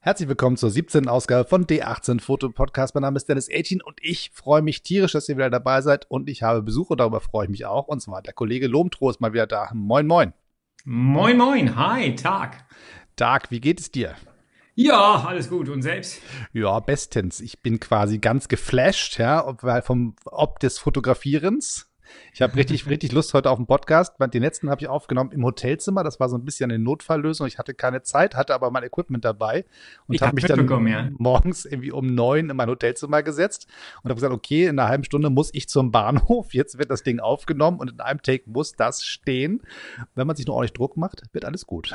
Herzlich willkommen zur 17. Ausgabe von D18 Foto Podcast. Mein Name ist Dennis 18 und ich freue mich tierisch, dass ihr wieder dabei seid und ich habe Besuch und darüber freue ich mich auch. Und zwar der Kollege Lomtro ist mal wieder da. Moin, moin. Moin, moin. Hi, Tag. Tag, wie geht es dir? Ja, alles gut. Und selbst? Ja, bestens. Ich bin quasi ganz geflasht, ja, ob, vom, ob des Fotografierens ich habe richtig, richtig Lust heute auf den Podcast. Den letzten habe ich aufgenommen im Hotelzimmer. Das war so ein bisschen eine Notfalllösung. Ich hatte keine Zeit, hatte aber mein Equipment dabei und habe mich dann ja. morgens irgendwie um neun in mein Hotelzimmer gesetzt und habe gesagt, okay, in einer halben Stunde muss ich zum Bahnhof. Jetzt wird das Ding aufgenommen und in einem Take muss das stehen. Wenn man sich nur ordentlich Druck macht, wird alles gut.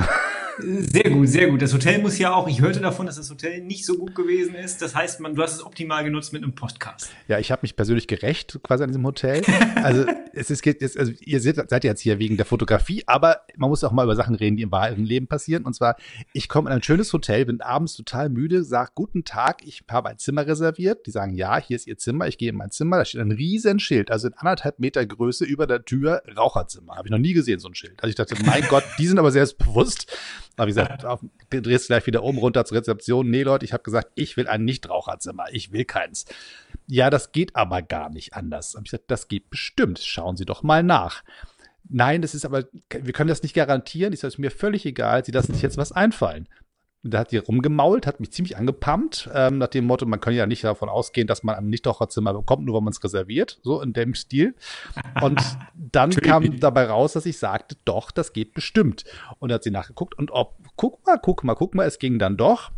Sehr gut, sehr gut. Das Hotel muss ja auch, ich hörte davon, dass das Hotel nicht so gut gewesen ist. Das heißt, man, du hast es optimal genutzt mit einem Podcast. Ja, ich habe mich persönlich gerecht quasi an diesem Hotel. Also es ist, es, also ihr seid, seid jetzt hier wegen der Fotografie, aber man muss auch mal über Sachen reden, die im wahren Leben passieren. Und zwar, ich komme in ein schönes Hotel, bin abends total müde, sage, guten Tag, ich habe ein Zimmer reserviert. Die sagen, ja, hier ist ihr Zimmer, ich gehe in mein Zimmer, da steht ein riesen Schild, also in anderthalb Meter Größe über der Tür, Raucherzimmer. Habe ich noch nie gesehen, so ein Schild. Also ich dachte, mein Gott, die sind aber selbstbewusst. Aber wie gesagt, auf, du drehst gleich wieder oben runter zur Rezeption. Nee, Leute, ich habe gesagt, ich will ein Nichtraucherzimmer. Ich will keins. Ja, das geht aber gar nicht anders. Hab ich gesagt, das geht bestimmt. Schauen Sie doch mal nach. Nein, das ist aber, wir können das nicht garantieren. Ich sage, es ist mir völlig egal. Sie lassen sich jetzt was einfallen da hat die rumgemault, hat mich ziemlich angepumpt, ähm, nach dem Motto, man kann ja nicht davon ausgehen, dass man ein Nichtraucherzimmer bekommt, nur weil man es reserviert, so in dem Stil. Und dann kam dabei raus, dass ich sagte, doch, das geht bestimmt. Und da hat sie nachgeguckt und ob, guck mal, guck mal, guck mal, es ging dann doch.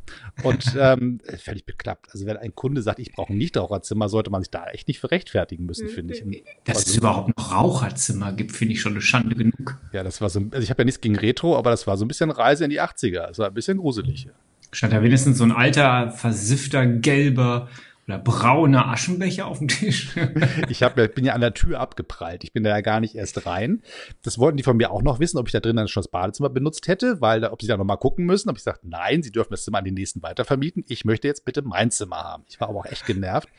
Und ähm, völlig beklappt. Also wenn ein Kunde sagt, ich brauche ein Nichtraucherzimmer, sollte man sich da echt nicht für rechtfertigen müssen, finde ich. Dass es überhaupt noch Raucherzimmer gibt, finde ich schon eine Schande genug. Ja, das war so, also ich habe ja nichts gegen Retro, aber das war so ein bisschen Reise in die 80er. Das war ein bisschen gruselig. Stand da wenigstens so ein alter, versiffter, gelber oder brauner Aschenbecher auf dem Tisch. ich hab, bin ja an der Tür abgeprallt. Ich bin da ja gar nicht erst rein. Das wollten die von mir auch noch wissen, ob ich da drin dann schon das Badezimmer benutzt hätte, weil ob sie da noch mal gucken müssen. Ob ich gesagt, nein, sie dürfen das Zimmer an den nächsten weitervermieten. Ich möchte jetzt bitte mein Zimmer haben. Ich war aber auch echt genervt.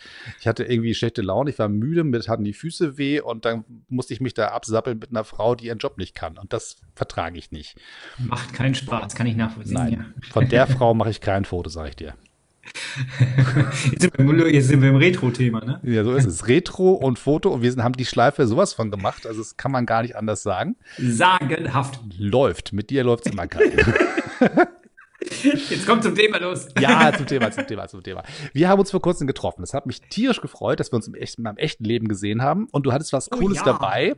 Ich hatte irgendwie schlechte Laune. Ich war müde, mir hatten die Füße weh und dann musste ich mich da absappeln mit einer Frau, die ihren Job nicht kann. Und das vertrage ich nicht. Macht keinen Spaß, kann ich nachvollziehen. Nein, ja. von der Frau mache ich kein Foto, sage ich dir. jetzt, sind wir, im Retro-Thema, ne? Ja, so ist es. Retro und Foto und wir sind, haben die Schleife sowas von gemacht, also das kann man gar nicht anders sagen. Sagenhaft. Läuft. Mit dir läuft es immer kalt. Jetzt kommt zum Thema los. Ja, zum Thema, zum Thema, zum Thema. Wir haben uns vor kurzem getroffen. Das hat mich tierisch gefreut, dass wir uns im echten, im echten Leben gesehen haben. Und du hattest was oh Cooles oh, ja. dabei.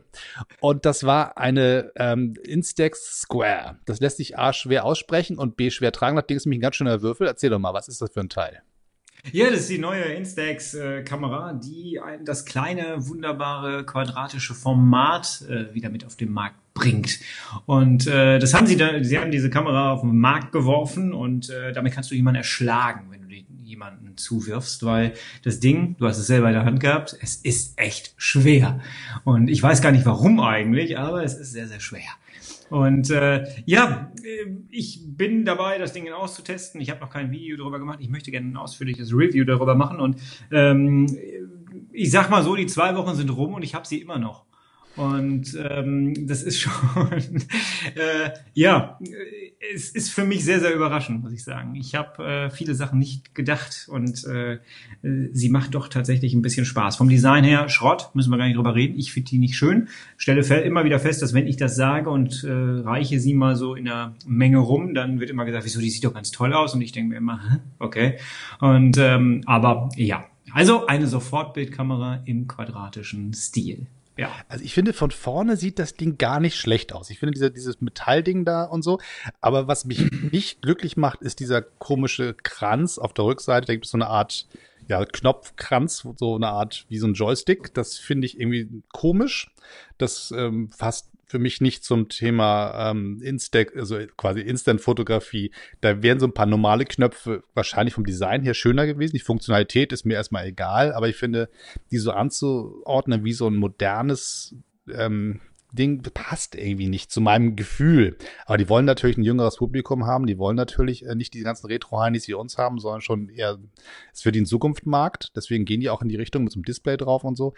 Und das war eine ähm, Instax Square. Das lässt sich A schwer aussprechen und B schwer tragen. Das Ding ist nämlich ein ganz schöner Würfel. Erzähl doch mal, was ist das für ein Teil? Ja, das ist die neue Instax-Kamera, die ein, das kleine, wunderbare, quadratische Format äh, wieder mit auf den Markt bringt. Und äh, das haben sie da, sie haben diese Kamera auf den Markt geworfen und äh, damit kannst du jemanden erschlagen, wenn du jemanden zuwirfst, weil das Ding, du hast es selber in der Hand gehabt, es ist echt schwer. Und ich weiß gar nicht warum eigentlich, aber es ist sehr, sehr schwer. Und äh, ja, äh, ich bin dabei, das Ding auszutesten. Ich habe noch kein Video darüber gemacht. Ich möchte gerne ein ausführliches Review darüber machen. Und ähm, ich sag mal so, die zwei Wochen sind rum und ich habe sie immer noch. Und ähm, das ist schon, äh, ja, es ist für mich sehr, sehr überraschend, muss ich sagen. Ich habe äh, viele Sachen nicht gedacht und äh, sie macht doch tatsächlich ein bisschen Spaß. Vom Design her, Schrott, müssen wir gar nicht drüber reden. Ich finde die nicht schön. Stelle immer wieder fest, dass wenn ich das sage und äh, reiche sie mal so in einer Menge rum, dann wird immer gesagt, wieso, die sieht doch ganz toll aus. Und ich denke mir immer, okay. Und ähm, aber ja, also eine Sofortbildkamera im quadratischen Stil. Ja. Also ich finde, von vorne sieht das Ding gar nicht schlecht aus. Ich finde dieser, dieses Metallding da und so. Aber was mich nicht glücklich macht, ist dieser komische Kranz auf der Rückseite. Da gibt es so eine Art, ja, Knopfkranz, so eine Art wie so ein Joystick. Das finde ich irgendwie komisch. Das ähm, fasst für mich nicht zum Thema ähm, Instag, also quasi Instant-Fotografie. Da wären so ein paar normale Knöpfe wahrscheinlich vom Design her schöner gewesen. Die Funktionalität ist mir erstmal egal, aber ich finde, die so anzuordnen wie so ein modernes ähm, Ding passt irgendwie nicht zu meinem Gefühl. Aber die wollen natürlich ein jüngeres Publikum haben. Die wollen natürlich äh, nicht die ganzen Retro-Heinis wie uns haben, sondern schon eher, es für den Zukunftmarkt. Deswegen gehen die auch in die Richtung mit so einem Display drauf und so.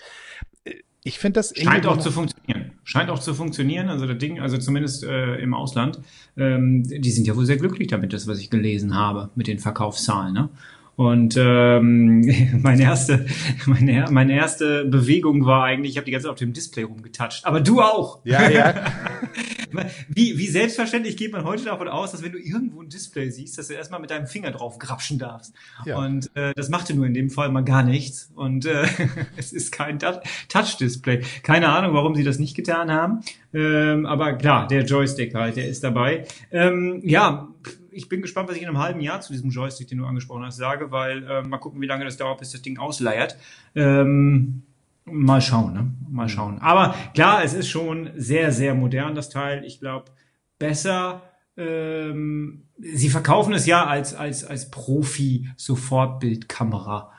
Ich finde das scheint auch zu funktionieren. Scheint auch zu funktionieren. Also das Ding, also zumindest äh, im Ausland, ähm, die sind ja wohl sehr glücklich damit, das was ich gelesen habe mit den Verkaufszahlen. Ne? Und ähm, meine erste, meine, meine erste Bewegung war eigentlich, ich habe die ganze Zeit auf dem Display rumgetatscht. Aber du auch. Ja, ja. wie, wie selbstverständlich geht man heute davon aus, dass wenn du irgendwo ein Display siehst, dass du erstmal mit deinem Finger drauf grapschen darfst. Ja. Und äh, das machte nur in dem Fall mal gar nichts. Und äh, es ist kein Touch-Display. Keine Ahnung, warum sie das nicht getan haben. Ähm, aber klar, der Joystick halt, der ist dabei. Ähm, ja, ich bin gespannt, was ich in einem halben Jahr zu diesem Joystick, den du angesprochen hast, sage, weil äh, mal gucken, wie lange das dauert, bis das Ding ausleiert. Ähm, mal schauen, ne? Mal schauen. Aber klar, es ist schon sehr, sehr modern, das Teil. Ich glaube, besser. Ähm, sie verkaufen es ja als, als, als Profi-Sofortbildkamera.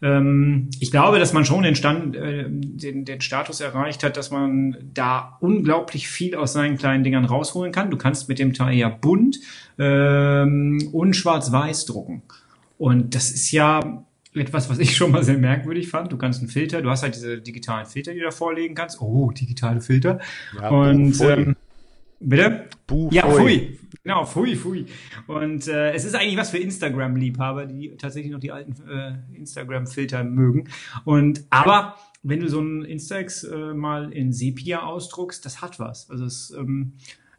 Ähm, ich glaube, dass man schon den, Stand, äh, den, den Status erreicht hat, dass man da unglaublich viel aus seinen kleinen Dingern rausholen kann. Du kannst mit dem Teil ja bunt ähm, und schwarz-weiß drucken. Und das ist ja etwas, was ich schon mal sehr merkwürdig fand. Du kannst einen Filter, du hast halt diese digitalen Filter, die du da vorlegen kannst. Oh, digitale Filter. Ja, und ähm, bitte? Buh, ja, pfui. Genau, pfui, pfui. Und äh, es ist eigentlich was für Instagram-Liebhaber, die tatsächlich noch die alten äh, Instagram-Filter mögen. Und aber wenn du so einen Instax äh, mal in Sepia ausdruckst, das hat was. Also es ähm,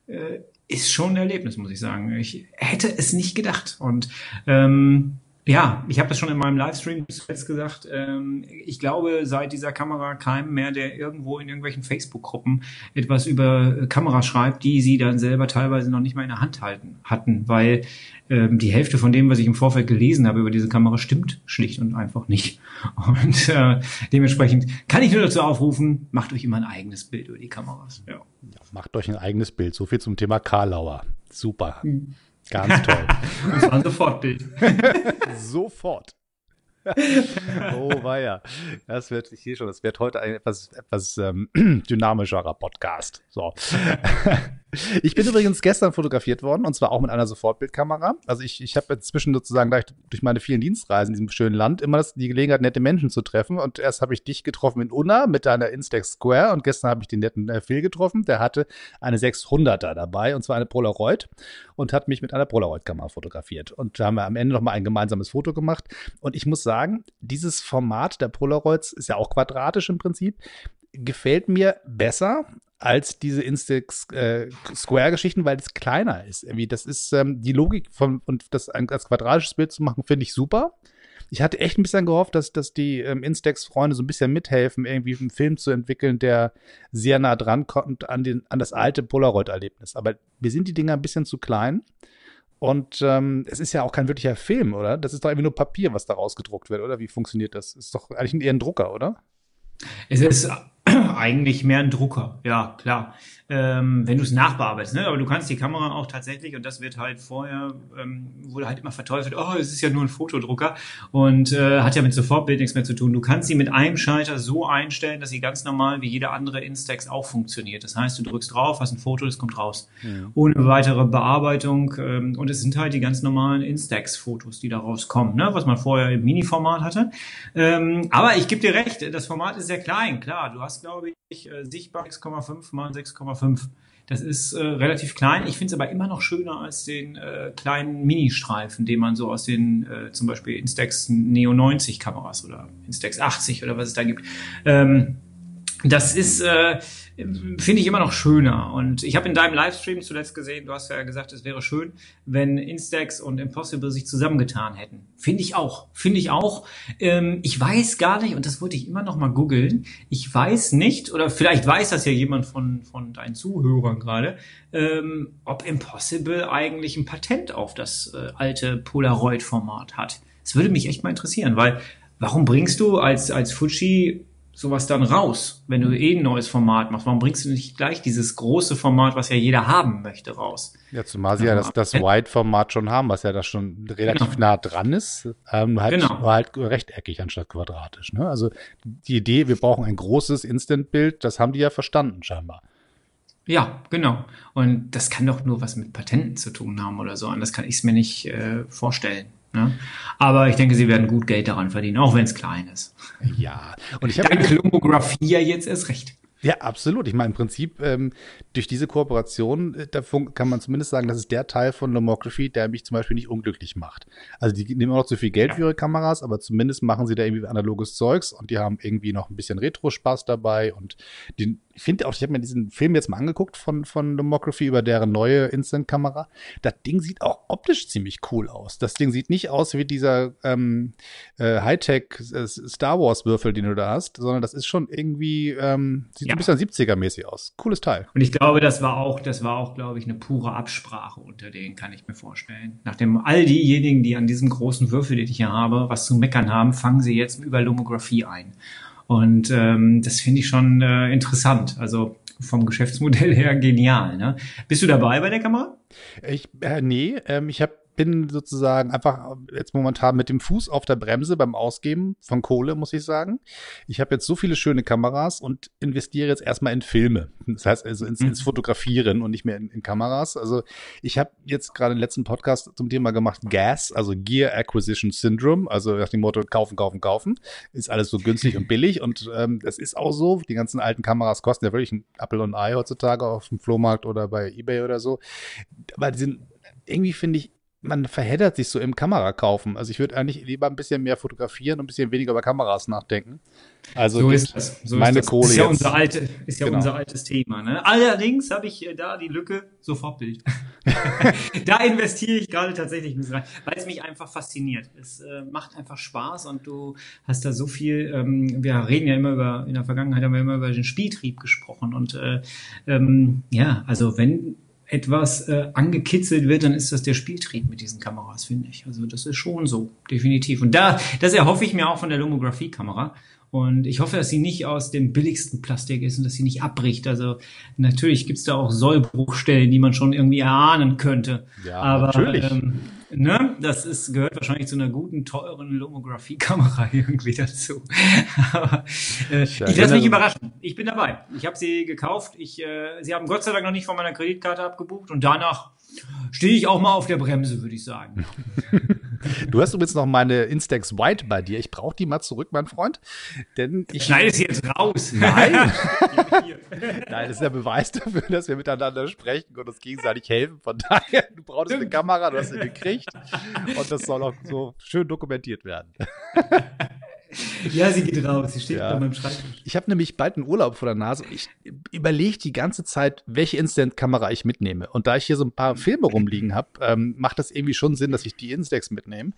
äh, ist schon ein Erlebnis, muss ich sagen. Ich hätte es nicht gedacht. Und ähm, ja, ich habe das schon in meinem Livestream zuletzt gesagt. Ähm, ich glaube, seit dieser Kamera keinem mehr, der irgendwo in irgendwelchen Facebook-Gruppen etwas über äh, Kamera schreibt, die sie dann selber teilweise noch nicht mal in der Hand halten hatten, weil ähm, die Hälfte von dem, was ich im Vorfeld gelesen habe über diese Kamera, stimmt schlicht und einfach nicht. Und äh, dementsprechend kann ich nur dazu aufrufen, macht euch immer ein eigenes Bild über die Kameras. Ja. ja macht euch ein eigenes Bild. So viel zum Thema Karlauer. Super. Mhm. Ganz toll. Und zwar ein Sofortbild. Sofort. oh weia. Das wird, sehe schon, das wird heute ein etwas, etwas ähm, dynamischerer Podcast. So. Ich bin übrigens gestern fotografiert worden und zwar auch mit einer Sofortbildkamera. Also ich, ich habe inzwischen sozusagen gleich durch meine vielen Dienstreisen in diesem schönen Land immer das, die Gelegenheit, nette Menschen zu treffen. Und erst habe ich dich getroffen in Unna mit deiner Instax Square und gestern habe ich den netten äh, Phil getroffen. Der hatte eine 600er dabei und zwar eine Polaroid und hat mich mit einer Polaroid-Kamera fotografiert. Und da haben wir am Ende nochmal ein gemeinsames Foto gemacht. Und ich muss sagen, dieses Format der Polaroids ist ja auch quadratisch im Prinzip gefällt mir besser als diese Instax äh, weil es kleiner ist. Irgendwie, das ist ähm, die Logik von und das als quadratisches Bild zu machen, finde ich super. Ich hatte echt ein bisschen gehofft, dass, dass die ähm, Instax-Freunde so ein bisschen mithelfen, irgendwie einen Film zu entwickeln, der sehr nah dran kommt an, den, an das alte Polaroid-Erlebnis. Aber mir sind die Dinger ein bisschen zu klein. Und ähm, es ist ja auch kein wirklicher Film, oder? Das ist doch irgendwie nur Papier, was da rausgedruckt wird, oder? Wie funktioniert das? Ist doch eigentlich eher ein Drucker, oder? Es ist eigentlich mehr ein Drucker, ja, klar. Ähm, wenn du es nachbearbeitest, ne? aber du kannst die Kamera auch tatsächlich, und das wird halt vorher, ähm, wurde halt immer verteufelt, oh, es ist ja nur ein Fotodrucker und äh, hat ja mit Sofortbild nichts mehr zu tun. Du kannst sie mit einem Schalter so einstellen, dass sie ganz normal wie jede andere Instax auch funktioniert. Das heißt, du drückst drauf, hast ein Foto, das kommt raus. Ja. Ohne weitere Bearbeitung ähm, und es sind halt die ganz normalen Instax-Fotos, die da rauskommen, ne? was man vorher im Mini-Format hatte. Ähm, aber ich gebe dir recht, das Format ist sehr klein, klar. Du hast, glaube ich, äh, sichtbar 6,5 mal 6,5. Das ist äh, relativ klein. Ich finde es aber immer noch schöner als den äh, kleinen Mini-Streifen, den man so aus den äh, zum Beispiel Instax Neo 90 Kameras oder Instax 80 oder was es da gibt. Ähm, das ist, äh, finde ich immer noch schöner. Und ich habe in deinem Livestream zuletzt gesehen, du hast ja gesagt, es wäre schön, wenn Instax und Impossible sich zusammengetan hätten. Finde ich auch. Finde ich auch. Ähm, ich weiß gar nicht, und das wollte ich immer noch mal googeln, ich weiß nicht, oder vielleicht weiß das ja jemand von, von deinen Zuhörern gerade, ähm, ob Impossible eigentlich ein Patent auf das äh, alte Polaroid-Format hat. Das würde mich echt mal interessieren, weil warum bringst du als, als Fuji sowas dann raus, wenn du eh ein neues Format machst? Warum bringst du nicht gleich dieses große Format, was ja jeder haben möchte, raus? Ja, zumal sie ja das, das Wide-Format schon haben, was ja da schon relativ genau. nah dran ist. Ähm, halt, genau. Halt rechteckig anstatt quadratisch. Ne? Also die Idee, wir brauchen ein großes Instant-Bild, das haben die ja verstanden scheinbar. Ja, genau. Und das kann doch nur was mit Patenten zu tun haben oder so. Und das kann ich mir nicht äh, vorstellen. Ja? Aber ich denke, sie werden gut Geld daran verdienen, auch wenn es klein ist. Ja, und ich habe Dank Lomografie ja jetzt erst recht. Ja, absolut. Ich meine, im Prinzip, ähm, durch diese Kooperation, äh, da kann man zumindest sagen, das ist der Teil von Lomography, der mich zum Beispiel nicht unglücklich macht. Also die nehmen auch noch zu viel Geld für ihre Kameras, aber zumindest machen sie da irgendwie analoges Zeugs und die haben irgendwie noch ein bisschen Retro-Spaß dabei und die, ich finde auch, ich habe mir diesen Film jetzt mal angeguckt von, von Demography über deren neue Instant-Kamera. Das Ding sieht auch optisch ziemlich cool aus. Das Ding sieht nicht aus wie dieser ähm, äh, Hightech äh, Wars-Würfel, den du da hast, sondern das ist schon irgendwie, ähm, sieht ja. ein bisschen 70er-mäßig aus. Cooles Teil. Und ich glaube, das war auch, das war auch, glaube ich, eine pure Absprache unter denen, kann ich mir vorstellen. Nachdem all diejenigen, die an diesem großen Würfel, den ich hier habe, was zu meckern haben, fangen sie jetzt über Lomography ein. Und ähm, das finde ich schon äh, interessant. Also vom Geschäftsmodell her genial. Ne? Bist du dabei bei der Kamera? Ich, äh, nee, ähm, ich habe bin sozusagen einfach jetzt momentan mit dem Fuß auf der Bremse beim Ausgeben von Kohle, muss ich sagen. Ich habe jetzt so viele schöne Kameras und investiere jetzt erstmal in Filme. Das heißt also ins, ins mhm. Fotografieren und nicht mehr in, in Kameras. Also ich habe jetzt gerade den letzten Podcast zum Thema gemacht, Gas, also Gear Acquisition Syndrome, also nach dem Motto kaufen, kaufen, kaufen. Ist alles so günstig und billig und ähm, das ist auch so. Die ganzen alten Kameras kosten ja wirklich ein Apple und ein Ei heutzutage auf dem Flohmarkt oder bei Ebay oder so. Aber die sind irgendwie finde ich man verheddert sich so im Kamerakaufen. Also ich würde eigentlich lieber ein bisschen mehr fotografieren und ein bisschen weniger über Kameras nachdenken. Also so ist das. So meine ist das. Kohle ist ja jetzt. unser alte, ist ja genau. unser altes Thema. Ne? Allerdings habe ich äh, da die Lücke Sofortbild. da investiere ich gerade tatsächlich nicht rein, weil es mich einfach fasziniert. Es äh, macht einfach Spaß und du hast da so viel. Ähm, wir reden ja immer über in der Vergangenheit haben wir immer über den Spieltrieb gesprochen und äh, ähm, ja, also wenn etwas äh, angekitzelt wird, dann ist das der Spieltrieb mit diesen Kameras, finde ich. Also das ist schon so, definitiv. Und da, das erhoffe ich mir auch von der Lomography-Kamera. Und ich hoffe, dass sie nicht aus dem billigsten Plastik ist und dass sie nicht abbricht. Also natürlich gibt's da auch Sollbruchstellen, die man schon irgendwie erahnen könnte. Ja, Aber natürlich. Ähm, ne, das ist, gehört wahrscheinlich zu einer guten, teuren Lomography-Kamera irgendwie dazu. Aber äh, ich lasse mich überraschen. Ich bin dabei. Ich habe sie gekauft. Ich, äh, sie haben Gott sei Dank noch nicht von meiner Kreditkarte abgebucht und danach stehe ich auch mal auf der Bremse, würde ich sagen. Du hast übrigens noch meine Instax White bei dir. Ich brauche die mal zurück, mein Freund. Denn ich schneide sie jetzt raus. Nein. Nein, das ist der Beweis dafür, dass wir miteinander sprechen und uns gegenseitig helfen. Von daher, du brauchst eine Kamera, du hast sie gekriegt. Und das soll auch so schön dokumentiert werden. Ja, sie geht raus. Sie steht ja. an meinem Schreibtisch. Ich habe nämlich bald einen Urlaub vor der Nase. Ich überlege die ganze Zeit, welche Instant-Kamera ich mitnehme. Und da ich hier so ein paar Filme rumliegen habe, ähm, macht das irgendwie schon Sinn, dass ich die Instax mitnehme.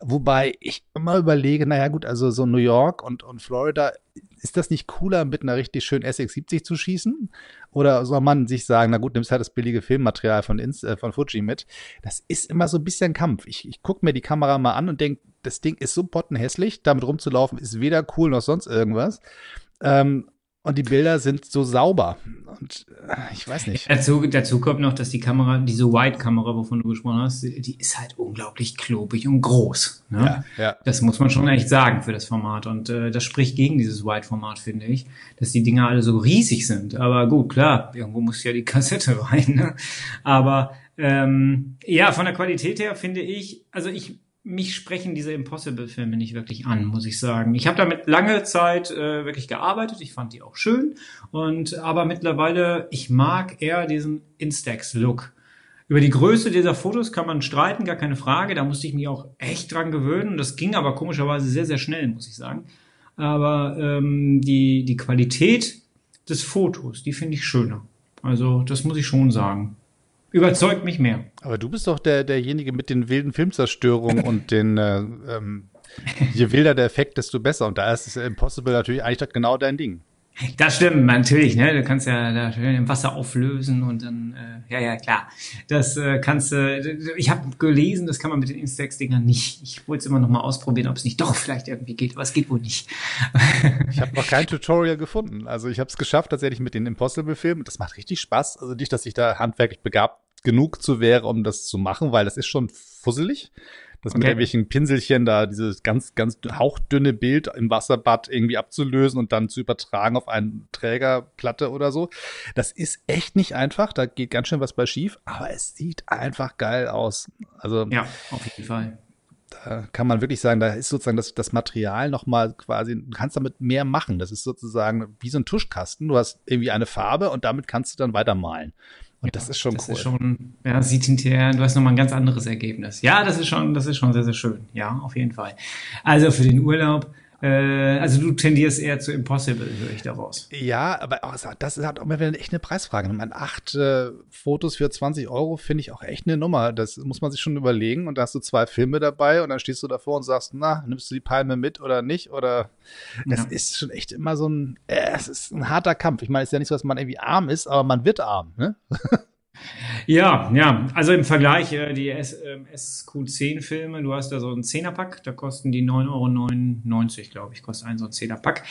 Wobei ich immer überlege, naja gut, also so New York und, und Florida ist das nicht cooler, mit einer richtig schönen SX70 zu schießen? Oder soll man sich sagen, na gut, nimmst halt das billige Filmmaterial von, Inst äh, von Fuji mit? Das ist immer so ein bisschen Kampf. Ich, ich gucke mir die Kamera mal an und denke, das Ding ist so pottenhässlich, damit rumzulaufen ist weder cool noch sonst irgendwas. Ähm, und die Bilder sind so sauber. Und äh, ich weiß nicht. Dazu, dazu kommt noch, dass die Kamera, diese White-Kamera, wovon du gesprochen hast, die ist halt unglaublich klobig und groß. Ne? Ja, ja. Das muss man schon echt sagen für das Format. Und äh, das spricht gegen dieses White-Format, finde ich, dass die Dinger alle so riesig sind. Aber gut, klar, irgendwo muss ja die Kassette rein. Ne? Aber ähm, ja, von der Qualität her finde ich, also ich mich sprechen diese Impossible-Filme nicht wirklich an, muss ich sagen. Ich habe damit lange Zeit äh, wirklich gearbeitet. Ich fand die auch schön. Und aber mittlerweile, ich mag eher diesen Instax-Look. Über die Größe dieser Fotos kann man streiten, gar keine Frage. Da musste ich mich auch echt dran gewöhnen. Das ging aber komischerweise sehr, sehr schnell, muss ich sagen. Aber ähm, die, die Qualität des Fotos, die finde ich schöner. Also das muss ich schon sagen überzeugt mich mehr. Aber du bist doch der, derjenige mit den wilden Filmzerstörungen und den, äh, ähm, je wilder der Effekt, desto besser. Und da ist es Impossible natürlich eigentlich genau dein Ding. Das stimmt, natürlich, ne? Du kannst ja da schön im Wasser auflösen und dann, äh, ja, ja, klar. Das äh, kannst du, äh, ich habe gelesen, das kann man mit den Instax-Dingern nicht. Ich wollte es immer noch mal ausprobieren, ob es nicht doch vielleicht irgendwie geht, aber es geht wohl nicht. ich habe noch kein Tutorial gefunden. Also ich habe es geschafft tatsächlich mit den Impossible-Filmen. Das macht richtig Spaß. Also nicht, dass ich da handwerklich begabt genug zu wäre, um das zu machen, weil das ist schon fusselig. Das okay. mit irgendwelchen Pinselchen da, dieses ganz, ganz hauchdünne Bild im Wasserbad irgendwie abzulösen und dann zu übertragen auf eine Trägerplatte oder so. Das ist echt nicht einfach. Da geht ganz schön was bei schief, aber es sieht einfach geil aus. Also. Ja, auf jeden Fall da kann man wirklich sagen, da ist sozusagen das, das Material nochmal quasi, du kannst damit mehr machen. Das ist sozusagen wie so ein Tuschkasten. Du hast irgendwie eine Farbe und damit kannst du dann weitermalen. Und das ist schon das cool. Ist schon, ja, sieht hinterher, du hast nochmal ein ganz anderes Ergebnis. Ja, das ist schon, das ist schon sehr, sehr schön. Ja, auf jeden Fall. Also für den Urlaub also du tendierst eher zu Impossible, höre ich daraus. Ja, aber auch, das ist halt auch mal wieder echt eine Preisfrage. Meine, acht äh, Fotos für 20 Euro finde ich auch echt eine Nummer. Das muss man sich schon überlegen. Und da hast du zwei Filme dabei und dann stehst du davor und sagst, na, nimmst du die Palme mit oder nicht? Oder das ja. ist schon echt immer so ein, äh, es ist ein harter Kampf. Ich meine, es ist ja nicht so, dass man irgendwie arm ist, aber man wird arm, ne? Ja, ja, also im Vergleich äh, die S, äh, SQ10-Filme, du hast da so einen Zehnerpack, da kosten die 9,99 Euro, glaube ich, kostet ein so ein Zehnerpack.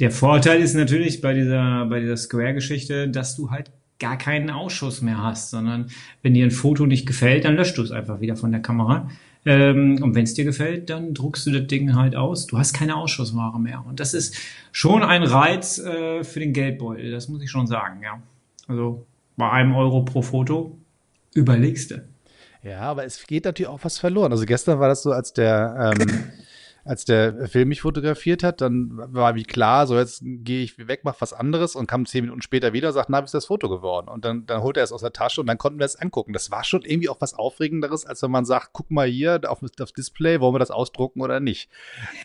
Der Vorteil ist natürlich bei dieser, bei dieser Square-Geschichte, dass du halt gar keinen Ausschuss mehr hast, sondern wenn dir ein Foto nicht gefällt, dann löscht du es einfach wieder von der Kamera. Ähm, und wenn es dir gefällt, dann druckst du das Ding halt aus. Du hast keine Ausschussware mehr. Und das ist schon ein Reiz äh, für den Geldbeutel, das muss ich schon sagen, ja. Also bei einem Euro pro Foto überlegst du. Ja, aber es geht natürlich auch was verloren. Also gestern war das so, als der, ähm, als der Film mich fotografiert hat, dann war wie klar, so jetzt gehe ich weg, mach was anderes und kam zehn Minuten später wieder und sagt, na, wie ist das Foto geworden? Und dann, dann holt er es aus der Tasche und dann konnten wir es angucken. Das war schon irgendwie auch was Aufregenderes, als wenn man sagt, guck mal hier auf das Display, wollen wir das ausdrucken oder nicht?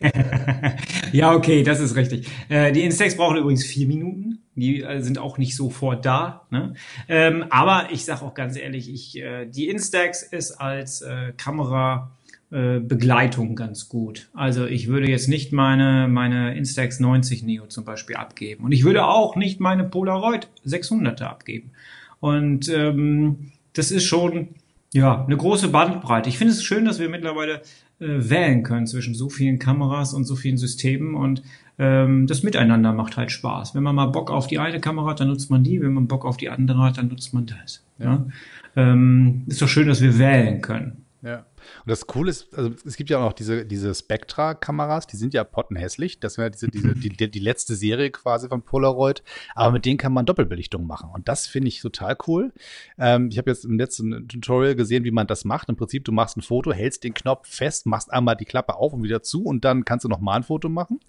ja, okay, das ist richtig. Äh, die Instax brauchen übrigens vier Minuten. Die äh, sind auch nicht sofort da. Ne? Ähm, aber ich sage auch ganz ehrlich, ich, äh, die Instax ist als Kamera äh, Begleitung ganz gut. Also ich würde jetzt nicht meine, meine Instax 90 Neo zum Beispiel abgeben. Und ich würde auch nicht meine Polaroid 600er abgeben. Und ähm, das ist schon ja eine große Bandbreite. Ich finde es schön, dass wir mittlerweile äh, wählen können zwischen so vielen Kameras und so vielen Systemen und ähm, das Miteinander macht halt Spaß. Wenn man mal Bock auf die eine Kamera hat, dann nutzt man die. Wenn man Bock auf die andere hat, dann nutzt man das. Ja. ja? Ähm, ist doch schön, dass wir wählen können. Ja. Und das Coole ist, also es gibt ja auch noch diese, diese Spectra-Kameras, die sind ja pottenhässlich. Das wäre diese, diese, die, die letzte Serie quasi von Polaroid. Aber mit denen kann man Doppelbelichtung machen. Und das finde ich total cool. Ähm, ich habe jetzt im letzten Tutorial gesehen, wie man das macht. Im Prinzip, du machst ein Foto, hältst den Knopf fest, machst einmal die Klappe auf und wieder zu und dann kannst du noch mal ein Foto machen.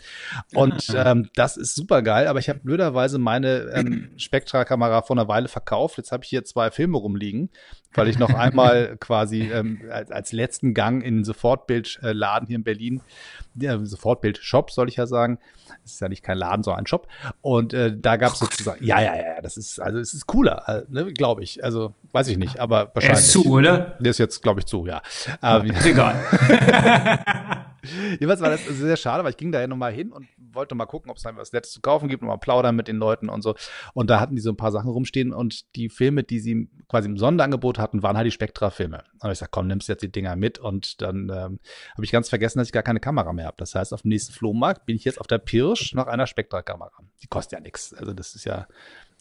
Und ähm, das ist super geil. Aber ich habe blöderweise meine ähm, Spectra-Kamera vor einer Weile verkauft. Jetzt habe ich hier zwei Filme rumliegen, weil ich noch einmal quasi ähm, als, als letzten Gang in den Sofortbildladen hier in Berlin, ja, Sofortbild-Shop soll ich ja sagen. Es ist ja nicht kein Laden, sondern ein Shop. Und äh, da gab es sozusagen, ja, ja, ja, das ist, also es ist cooler, äh, ne, glaube ich. Also weiß ich nicht, aber wahrscheinlich. Er ist zu, oder? Der ist jetzt, glaube ich, zu, ja. Aber, ist egal. Jedenfalls war das sehr schade, weil ich ging da ja nochmal hin und wollte mal gucken, ob es da was Nettes zu kaufen gibt, nochmal plaudern mit den Leuten und so. Und da hatten die so ein paar Sachen rumstehen und die Filme, die sie quasi im Sonderangebot hatten, waren halt die Spektra-Filme. Und ich sag, komm, nimmst jetzt die Dinger mit und dann ähm, habe ich ganz vergessen, dass ich gar keine Kamera mehr habe. Das heißt, auf dem nächsten Flohmarkt bin ich jetzt auf der Pirsch nach einer Spektra-Kamera. Die kostet ja nichts. Also das ist ja.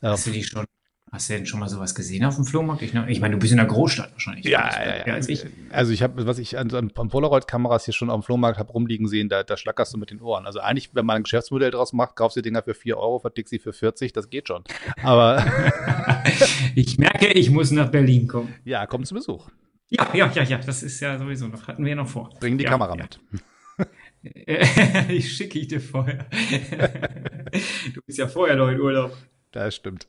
Hast du die schon Hast du denn schon mal sowas gesehen auf dem Flohmarkt? Ich, ich meine, du bist in der Großstadt wahrscheinlich. Ja, ja, ja. Als ich. Also ich habe, was ich an, an Polaroid-Kameras hier schon auf dem Flohmarkt habe rumliegen sehen, da, da schlackerst du mit den Ohren. Also eigentlich, wenn man ein Geschäftsmodell draus macht, kaufst du Dinger für 4 Euro, verdickst sie für 40, das geht schon. Aber ich merke, ich muss nach Berlin kommen. Ja, komm zu Besuch. Ja, ja, ja, ja, das ist ja sowieso noch, hatten wir ja noch vor. Bring die ja, Kamera ja. mit. ich schicke ich dir vorher. du bist ja vorher noch in Urlaub. Das stimmt.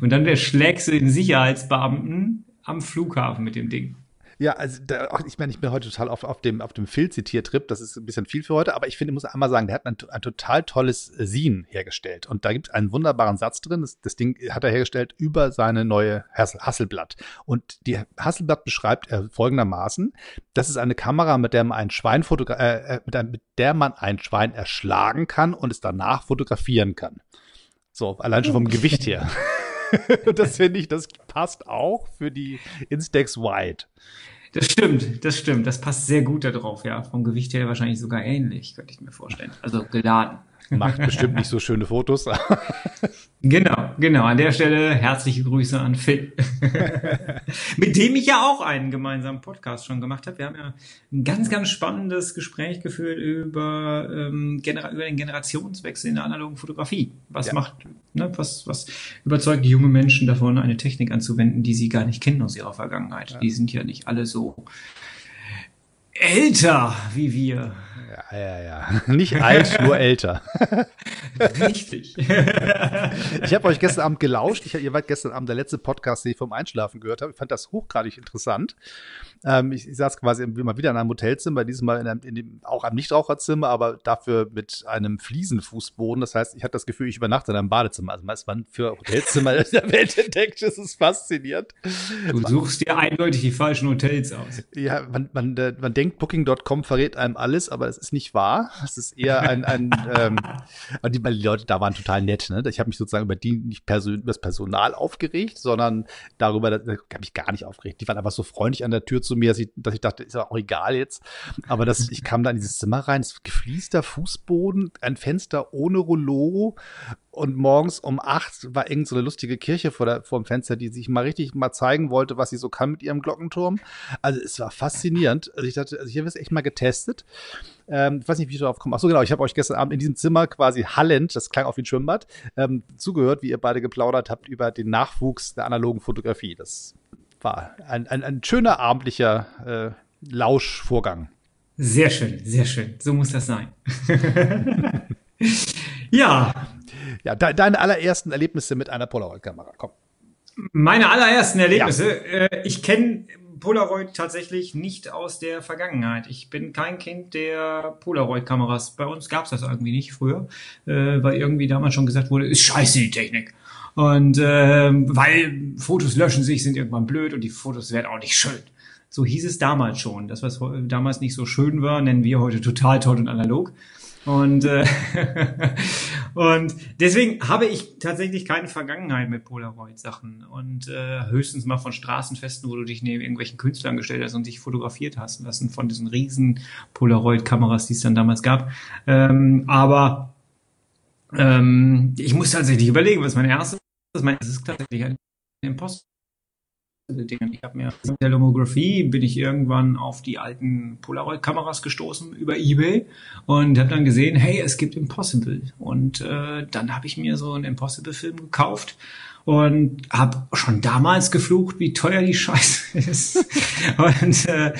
Und dann schlägst du den Sicherheitsbeamten am Flughafen mit dem Ding. Ja, also da, ich meine, ich bin heute total auf, auf dem, auf dem Phil-Zitiertrip. Das ist ein bisschen viel für heute, aber ich finde, ich muss einmal sagen, der hat ein, ein total tolles Scene hergestellt. Und da gibt es einen wunderbaren Satz drin. Das, das, Ding hat er hergestellt über seine neue Hasselblatt. Und die Hasselblatt beschreibt er folgendermaßen: Das ist eine Kamera, mit der man ein Schwein äh, äh, einem, mit der man ein Schwein erschlagen kann und es danach fotografieren kann. So, allein schon vom Gewicht her. das finde ich, das passt auch für die Instax White. Das stimmt, das stimmt. Das passt sehr gut da drauf, ja. Vom Gewicht her wahrscheinlich sogar ähnlich, könnte ich mir vorstellen. Also geladen. Macht bestimmt nicht so schöne Fotos. genau, genau. An der Stelle herzliche Grüße an Phil. Mit dem ich ja auch einen gemeinsamen Podcast schon gemacht habe. Wir haben ja ein ganz, ganz spannendes Gespräch geführt über, ähm, über den Generationswechsel in der analogen Fotografie. Was ja. macht, ne, was, was überzeugt junge Menschen davon, eine Technik anzuwenden, die sie gar nicht kennen aus ihrer Vergangenheit. Ja. Die sind ja nicht alle so älter wie wir. Ja, ja, ja. Nicht alt, nur älter. Richtig. ich habe euch gestern Abend gelauscht. Ich, ihr wart gestern Abend der letzte Podcast, den ich vom Einschlafen gehört habe. Ich fand das hochgradig interessant. Ähm, ich, ich, saß quasi immer wieder in einem Hotelzimmer, diesmal in, einem, in dem, auch einem Nichtraucherzimmer, aber dafür mit einem Fliesenfußboden. Das heißt, ich hatte das Gefühl, ich übernachte in einem Badezimmer. Also, was man für Hotelzimmer in der Welt entdeckt, das ist faszinierend. Du suchst dir eindeutig die falschen Hotels aus. Ja, man, man, äh, man denkt, Booking.com verrät einem alles, aber das ist nicht wahr. Das ist eher ein, ein ähm, die, die Leute da waren total nett. Ne? Ich habe mich sozusagen über die nicht persön über das Personal aufgeregt, sondern darüber, da habe ich gar nicht aufgeregt. Die waren einfach so freundlich an der Tür zu mir, dass ich, dass ich dachte, ist ja auch egal jetzt. Aber das, ich kam da in dieses Zimmer rein, es gefliester Fußboden, ein Fenster ohne Rollo und morgens um acht war irgend so eine lustige Kirche vor, der, vor dem Fenster, die sich mal richtig mal zeigen wollte, was sie so kann mit ihrem Glockenturm. Also es war faszinierend. Also ich dachte, also hier wird es echt mal getestet. Ähm, ich weiß nicht, wie ich darauf komme. Ach so, genau. Ich habe euch gestern Abend in diesem Zimmer quasi hallend, das klang auf wie ein Schwimmbad, ähm, zugehört, wie ihr beide geplaudert habt über den Nachwuchs der analogen Fotografie. Das war ein, ein, ein schöner abendlicher äh, Lauschvorgang. Sehr schön, sehr schön. So muss das sein. ja. Ja, de deine allerersten Erlebnisse mit einer Polaroid-Kamera. Komm. Meine allerersten Erlebnisse. Ja. Äh, ich kenne Polaroid tatsächlich nicht aus der Vergangenheit. Ich bin kein Kind der Polaroid-Kameras. Bei uns gab es das irgendwie nicht früher, äh, weil irgendwie damals schon gesagt wurde, ist scheiße die Technik. Und äh, weil Fotos löschen sich, sind irgendwann blöd und die Fotos werden auch nicht schön. So hieß es damals schon. Das, was damals nicht so schön war, nennen wir heute total toll und analog. Und, äh, und deswegen habe ich tatsächlich keine Vergangenheit mit Polaroid-Sachen und äh, höchstens mal von Straßenfesten, wo du dich neben irgendwelchen Künstlern gestellt hast und dich fotografiert hast lassen von diesen riesen Polaroid-Kameras, die es dann damals gab. Ähm, aber ähm, ich muss tatsächlich überlegen, was mein erstes, mein erstes ist tatsächlich ein Imposter. Dingen. Ich habe mir mit der Lomographie bin ich irgendwann auf die alten Polaroid-Kameras gestoßen über eBay und habe dann gesehen, hey, es gibt Impossible. Und äh, dann habe ich mir so einen Impossible-Film gekauft und habe schon damals geflucht, wie teuer die Scheiße ist. und äh,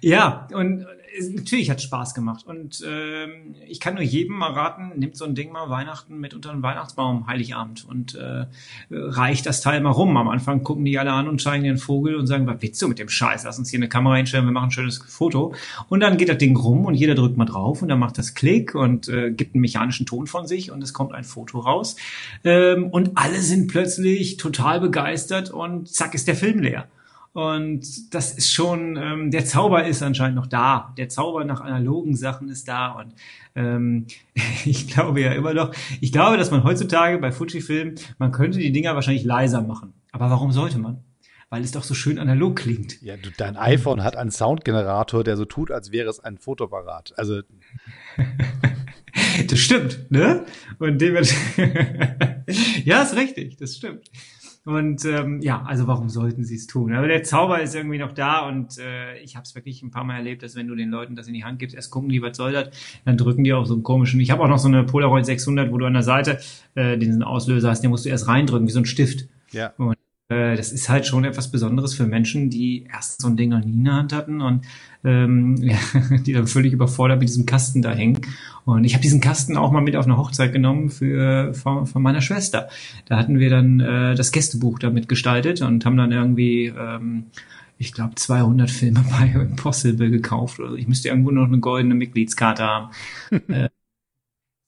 ja, und natürlich hat Spaß gemacht. Und ähm, ich kann nur jedem mal raten, nimmt so ein Ding mal Weihnachten mit unter den Weihnachtsbaum, Heiligabend und äh, reicht das Teil mal rum. Am Anfang gucken die alle an und zeigen den Vogel und sagen, was willst du mit dem Scheiß? Lass uns hier eine Kamera hinstellen, wir machen ein schönes Foto. Und dann geht das Ding rum und jeder drückt mal drauf und dann macht das Klick und äh, gibt einen mechanischen Ton von sich und es kommt ein Foto raus. Ähm, und alle sind plötzlich total begeistert und zack ist der Film leer. Und das ist schon, ähm, der Zauber ist anscheinend noch da. Der Zauber nach analogen Sachen ist da. Und ähm, ich glaube ja immer noch, ich glaube, dass man heutzutage bei Fujifilm, man könnte die Dinger wahrscheinlich leiser machen. Aber warum sollte man? Weil es doch so schön analog klingt. Ja, du, dein iPhone hat einen Soundgenerator, der so tut, als wäre es ein Fotoapparat. Also. das stimmt, ne? Und dementsprechend. ja, ist richtig, das stimmt. Und ähm, ja, also warum sollten sie es tun? Aber der Zauber ist irgendwie noch da und äh, ich habe es wirklich ein paar Mal erlebt, dass wenn du den Leuten das in die Hand gibst, erst gucken die, was soll das, dann drücken die auf so einen komischen. Ich habe auch noch so eine Polaroid 600, wo du an der Seite äh, diesen Auslöser hast, den musst du erst reindrücken, wie so ein Stift. Ja. Und das ist halt schon etwas Besonderes für Menschen, die erst so ein Ding noch nie in der Hand hatten und ähm, ja, die dann völlig überfordert mit diesem Kasten da hängen. Und ich habe diesen Kasten auch mal mit auf eine Hochzeit genommen für von, von meiner Schwester. Da hatten wir dann äh, das Gästebuch damit gestaltet und haben dann irgendwie ähm, ich glaube, 200 Filme bei Impossible gekauft. Also ich müsste irgendwo noch eine goldene Mitgliedskarte haben. äh,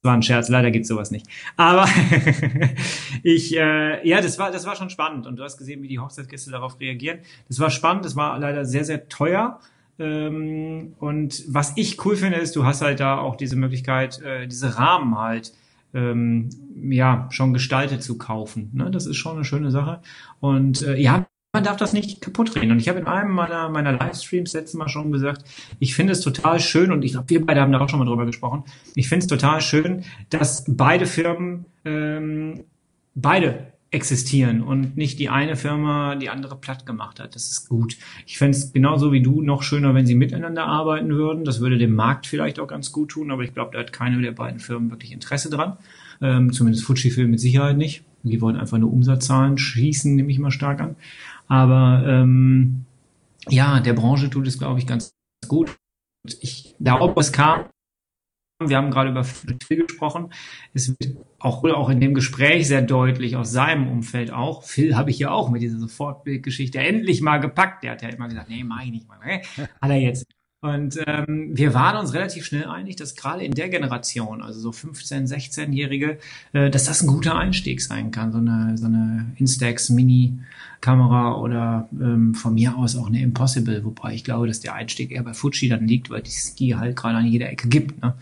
war ein Scherz, leider gibt's sowas nicht. Aber ich, äh, ja, das war, das war schon spannend. Und du hast gesehen, wie die Hochzeitsgäste darauf reagieren. Das war spannend, das war leider sehr, sehr teuer. Ähm, und was ich cool finde, ist, du hast halt da auch diese Möglichkeit, äh, diese Rahmen halt ähm, ja schon gestaltet zu kaufen. Ne? Das ist schon eine schöne Sache. Und äh, ja, man darf das nicht kaputt drehen. Und ich habe in einem meiner, meiner Livestreams letztes Mal schon gesagt, ich finde es total schön, und ich glaube, wir beide haben da auch schon mal drüber gesprochen, ich finde es total schön, dass beide Firmen ähm, beide existieren und nicht die eine Firma die andere platt gemacht hat. Das ist gut. Ich fände es genauso wie du noch schöner, wenn sie miteinander arbeiten würden. Das würde dem Markt vielleicht auch ganz gut tun, aber ich glaube, da hat keine der beiden Firmen wirklich Interesse dran. Ähm, zumindest Fujifilm mit Sicherheit nicht. Die wollen einfach nur Umsatzzahlen schießen, nehme ich mal stark an. Aber ähm, ja, der Branche tut es, glaube ich, ganz gut. ich glaube, es kam wir haben gerade über Phil gesprochen. Es wird auch, auch in dem Gespräch sehr deutlich aus seinem Umfeld auch. Phil habe ich ja auch mit dieser Sofortbildgeschichte endlich mal gepackt. Der hat ja immer gesagt, nee, mach ich nicht mal. Ne? Hat er jetzt. Und ähm, wir waren uns relativ schnell einig, dass gerade in der Generation, also so 15-, 16-Jährige, äh, dass das ein guter Einstieg sein kann. So eine, so eine Instax Mini-Kamera oder ähm, von mir aus auch eine Impossible, wobei ich glaube, dass der Einstieg eher bei Fuji dann liegt, weil es die halt gerade an jeder Ecke gibt. Ne?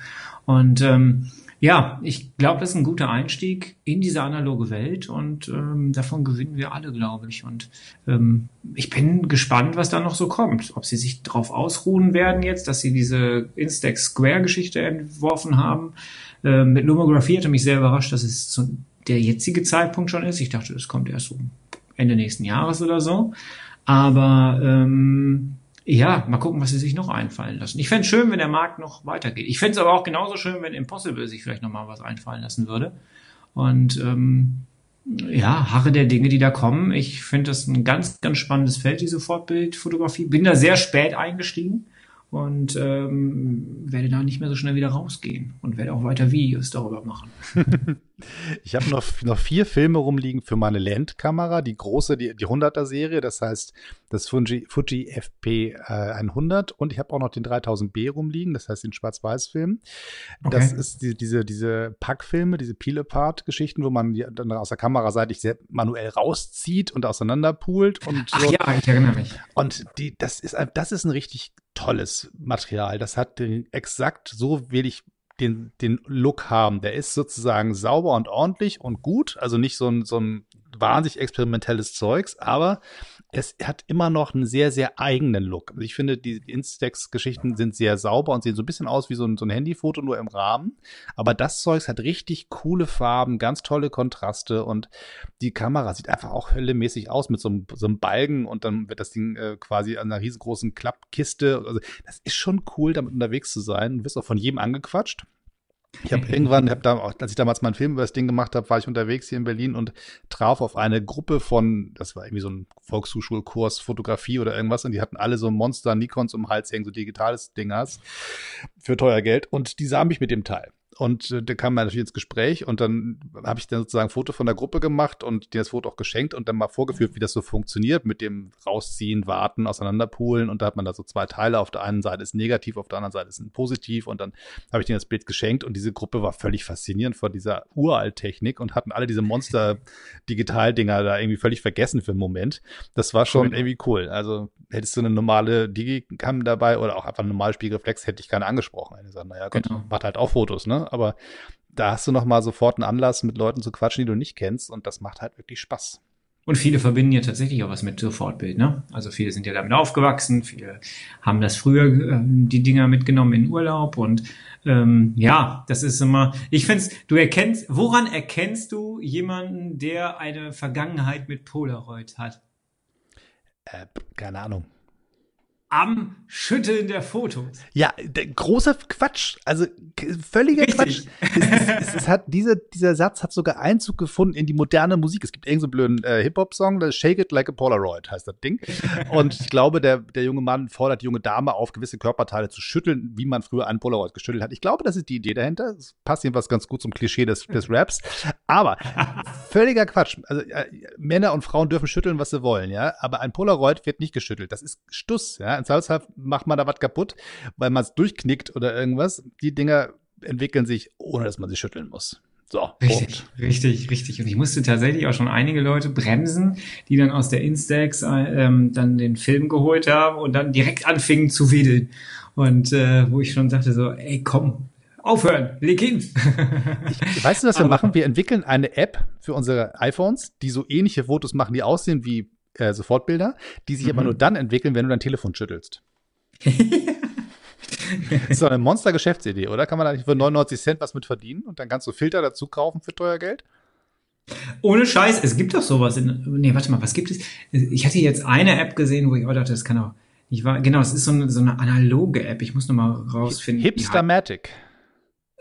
Und ähm, ja, ich glaube, das ist ein guter Einstieg in diese analoge Welt und ähm, davon gewinnen wir alle, glaube ich. Und ähm, ich bin gespannt, was da noch so kommt. Ob sie sich darauf ausruhen werden jetzt, dass sie diese Instax Square-Geschichte entworfen haben. Ähm, mit Lumography hatte mich sehr überrascht, dass es zu der jetzige Zeitpunkt schon ist. Ich dachte, das kommt erst so Ende nächsten Jahres oder so. Aber ähm, ja, mal gucken, was sie sich noch einfallen lassen. Ich fände schön, wenn der Markt noch weitergeht. Ich fände es aber auch genauso schön, wenn Impossible sich vielleicht noch mal was einfallen lassen würde. Und ähm, ja, Harre der Dinge, die da kommen. Ich finde das ein ganz, ganz spannendes Feld, diese Fortbildfotografie. Bin da sehr spät eingestiegen und ähm, werde da nicht mehr so schnell wieder rausgehen und werde auch weiter Videos darüber machen. ich habe noch, noch vier Filme rumliegen für meine Landkamera, die große, die, die 100er-Serie, das heißt das Fuji, Fuji FP äh, 100 und ich habe auch noch den 3000B rumliegen, das heißt den Schwarz-Weiß-Film. Okay. Das ist die, diese, diese Packfilme, diese Peel-Apart-Geschichten, wo man die dann aus der Kamera seitig sehr manuell rauszieht und auseinanderpult. Und Ach so. ja, ich erinnere mich. Und die, das, ist, das ist ein richtig tolles Material. Das hat den, exakt so ich den, den Look haben. Der ist sozusagen sauber und ordentlich und gut. Also nicht so ein, so ein wahnsinnig experimentelles Zeugs, aber es hat immer noch einen sehr, sehr eigenen Look. Also ich finde, die Instax-Geschichten sind sehr sauber und sehen so ein bisschen aus wie so ein, so ein Handyfoto, nur im Rahmen. Aber das Zeugs hat richtig coole Farben, ganz tolle Kontraste und die Kamera sieht einfach auch höllemäßig aus mit so einem, so einem Balgen und dann wird das Ding äh, quasi an einer riesengroßen Klappkiste. Also das ist schon cool, damit unterwegs zu sein. Du wirst auch von jedem angequatscht. Ich habe irgendwann, hab da, als ich damals meinen Film über das Ding gemacht habe, war ich unterwegs hier in Berlin und traf auf eine Gruppe von, das war irgendwie so ein Volkshochschulkurs Fotografie oder irgendwas und die hatten alle so Monster Nikons um den Hals hängen, so digitales Dingers für teuer Geld und die sah mich mit dem Teil. Und äh, der kam mir natürlich ins Gespräch und dann habe ich dann sozusagen ein Foto von der Gruppe gemacht und dir das Foto auch geschenkt und dann mal vorgeführt, wie das so funktioniert mit dem Rausziehen, Warten, Auseinanderpulen und da hat man da so zwei Teile. Auf der einen Seite ist negativ, auf der anderen Seite ist ein positiv und dann habe ich dir das Bild geschenkt und diese Gruppe war völlig faszinierend von dieser Uralt-Technik und hatten alle diese Monster-Digital-Dinger da irgendwie völlig vergessen für einen Moment. Das war schon irgendwie cool. Also hättest du eine normale Digicam dabei oder auch einfach eine normale Spiegelreflex, hätte ich keine angesprochen. Ich gesagt, naja, Gott, genau. macht halt auch Fotos, ne? Aber da hast du noch mal sofort einen Anlass, mit Leuten zu quatschen, die du nicht kennst und das macht halt wirklich Spaß. Und viele verbinden ja tatsächlich auch was mit Sofortbild, ne? Also viele sind ja damit aufgewachsen, viele haben das früher äh, die Dinger mitgenommen in Urlaub und ähm, ja, das ist immer. Ich find's, du erkennst, woran erkennst du jemanden, der eine Vergangenheit mit Polaroid hat? Äh, keine Ahnung am Schütteln der Fotos. Ja, der, großer Quatsch. Also völliger Richtig. Quatsch. Es, es, es, hat, diese, dieser Satz hat sogar Einzug gefunden in die moderne Musik. Es gibt irgendeinen so blöden äh, Hip-Hop-Song, Shake It Like a Polaroid heißt das Ding. Und ich glaube, der, der junge Mann fordert die junge Dame auf, gewisse Körperteile zu schütteln, wie man früher einen Polaroid geschüttelt hat. Ich glaube, das ist die Idee dahinter. Das passt jedenfalls ganz gut zum Klischee des, des Raps. Aber völliger Quatsch. Also äh, Männer und Frauen dürfen schütteln, was sie wollen, ja. Aber ein Polaroid wird nicht geschüttelt. Das ist Stuss, ja. Zweifelsfall macht man da was kaputt, weil man es durchknickt oder irgendwas. Die Dinger entwickeln sich, ohne dass man sie schütteln muss. So, richtig, Punkt. richtig, richtig. Und ich musste tatsächlich auch schon einige Leute bremsen, die dann aus der Instax äh, ähm, dann den Film geholt haben und dann direkt anfingen zu wedeln. Und äh, wo ich schon sagte so, ey, komm, aufhören, leg hin. ich, weißt du, was wir machen? Wir entwickeln eine App für unsere iPhones, die so ähnliche Fotos machen, die aussehen wie äh, Sofortbilder, die sich mhm. aber nur dann entwickeln, wenn du dein Telefon schüttelst. das ist doch eine Monster-Geschäftsidee, oder? Kann man da nicht für 99 Cent was mit verdienen und dann kannst du Filter dazu kaufen für teuer Geld? Ohne Scheiß, es gibt doch sowas. In, nee, warte mal, was gibt es? Ich hatte jetzt eine App gesehen, wo ich auch dachte, das kann auch. Ich war, genau, es ist so eine, so eine analoge App. Ich muss noch mal rausfinden. Hipstermatic.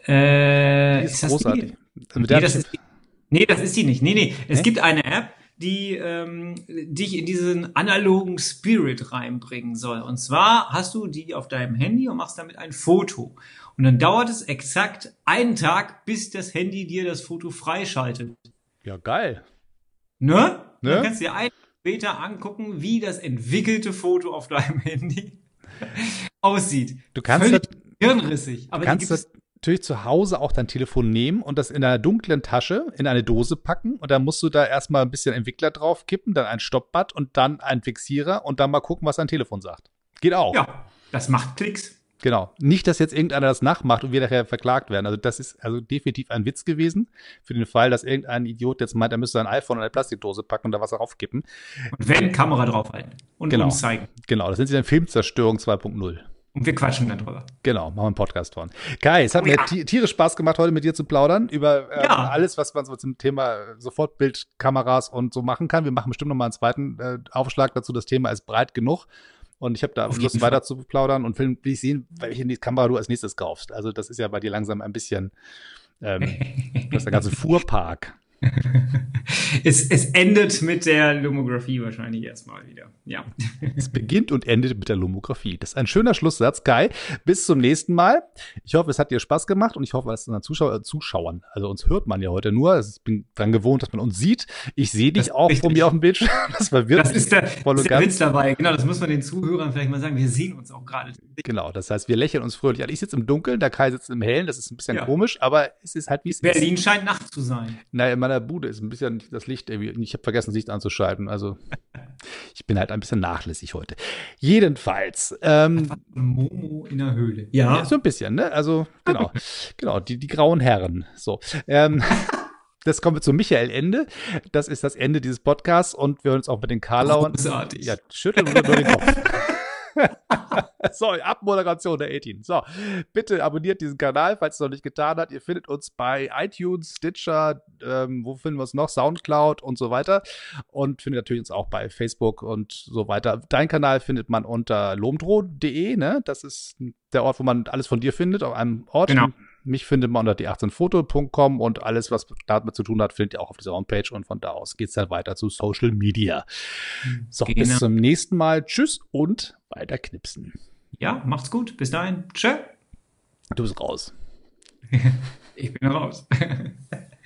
Äh, die ist, ist großartig. Die? Nee, das ist, nee, das ist die nicht. Nee, nee. Es nee? gibt eine App, die ähm, dich in diesen analogen Spirit reinbringen soll. Und zwar hast du die auf deinem Handy und machst damit ein Foto. Und dann dauert es exakt einen Tag, bis das Handy dir das Foto freischaltet. Ja, geil. Ne? ne? Dann kannst du dir einen später angucken, wie das entwickelte Foto auf deinem Handy aussieht. Du kannst Völlig das, hirnrissig. Aber du kannst das natürlich zu Hause auch dein Telefon nehmen und das in einer dunklen Tasche in eine Dose packen und dann musst du da erstmal ein bisschen Entwickler drauf kippen, dann ein Stoppbad und dann ein Fixierer und dann mal gucken, was dein Telefon sagt. Geht auch. Ja, das macht Klicks. Genau. Nicht, dass jetzt irgendeiner das nachmacht und wir nachher verklagt werden. Also das ist also definitiv ein Witz gewesen. Für den Fall, dass irgendein Idiot jetzt meint, er müsste ein iPhone in eine Plastikdose packen und da was draufkippen. Und wenn Kamera draufhalten und genau. uns zeigen. Genau, das sind sie dann Filmzerstörung 2.0. Und wir quatschen dann drüber. Genau, machen wir einen Podcast von. Kai, es hat oh, mir ja. tierisch Spaß gemacht, heute mit dir zu plaudern über äh, ja. alles, was man so zum Thema Sofortbildkameras und so machen kann. Wir machen bestimmt noch mal einen zweiten äh, Aufschlag dazu. Das Thema ist breit genug. Und ich habe da Lust, weiter zu plaudern und will, will ich sehen, welche Kamera du als nächstes kaufst. Also das ist ja bei dir langsam ein bisschen, ähm, das ist der ganze Fuhrpark. es, es endet mit der Lomographie wahrscheinlich erstmal wieder. Ja. Es beginnt und endet mit der Lomographie. Das ist ein schöner Schlusssatz, Kai. Bis zum nächsten Mal. Ich hoffe, es hat dir Spaß gemacht und ich hoffe, es unseren Zuschauer, Zuschauern, also uns hört man ja heute nur. Also ich bin dran gewohnt, dass man uns sieht. Ich sehe dich auch von mir auf dem Bildschirm. Das verwirrt Das ist der, voll ist der Witz dabei. Genau, das muss man den Zuhörern vielleicht mal sagen. Wir sehen uns auch gerade. Genau, das heißt, wir lächeln uns fröhlich an. Ich sitze im Dunkeln, der Kai sitzt im Hellen. Das ist ein bisschen ja. komisch, aber es ist halt, wie es Berlin ist. Berlin scheint Nacht zu sein. Naja, meiner Bude ist ein bisschen das Licht irgendwie. Ich habe vergessen, das Licht anzuschalten. Also ich bin halt ein bisschen nachlässig heute. Jedenfalls. Ähm, Momo in der Höhle. Ja. ja. So ein bisschen, ne? Also, genau. genau, die, die grauen Herren. So. Ähm, das kommen wir zum Michael-Ende. Das ist das Ende dieses Podcasts und wir hören uns auch mit den Karlauern. Großartig. Ja, schütteln wir nur den Kopf. so, Abmoderation der 18. So, bitte abonniert diesen Kanal, falls es noch nicht getan hat. Ihr findet uns bei iTunes, Stitcher, ähm, wo finden wir uns noch? Soundcloud und so weiter. Und findet natürlich uns auch bei Facebook und so weiter. Dein Kanal findet man unter lomdro.de, ne? Das ist der Ort, wo man alles von dir findet, auf einem Ort. Genau. Mich findet man unter die18foto.com und alles, was damit zu tun hat, findet ihr auch auf dieser Homepage und von da aus geht es dann weiter zu Social Media. So, genau. bis zum nächsten Mal. Tschüss und weiter knipsen. Ja, macht's gut. Bis dahin. Tschö. Du bist raus. ich bin raus.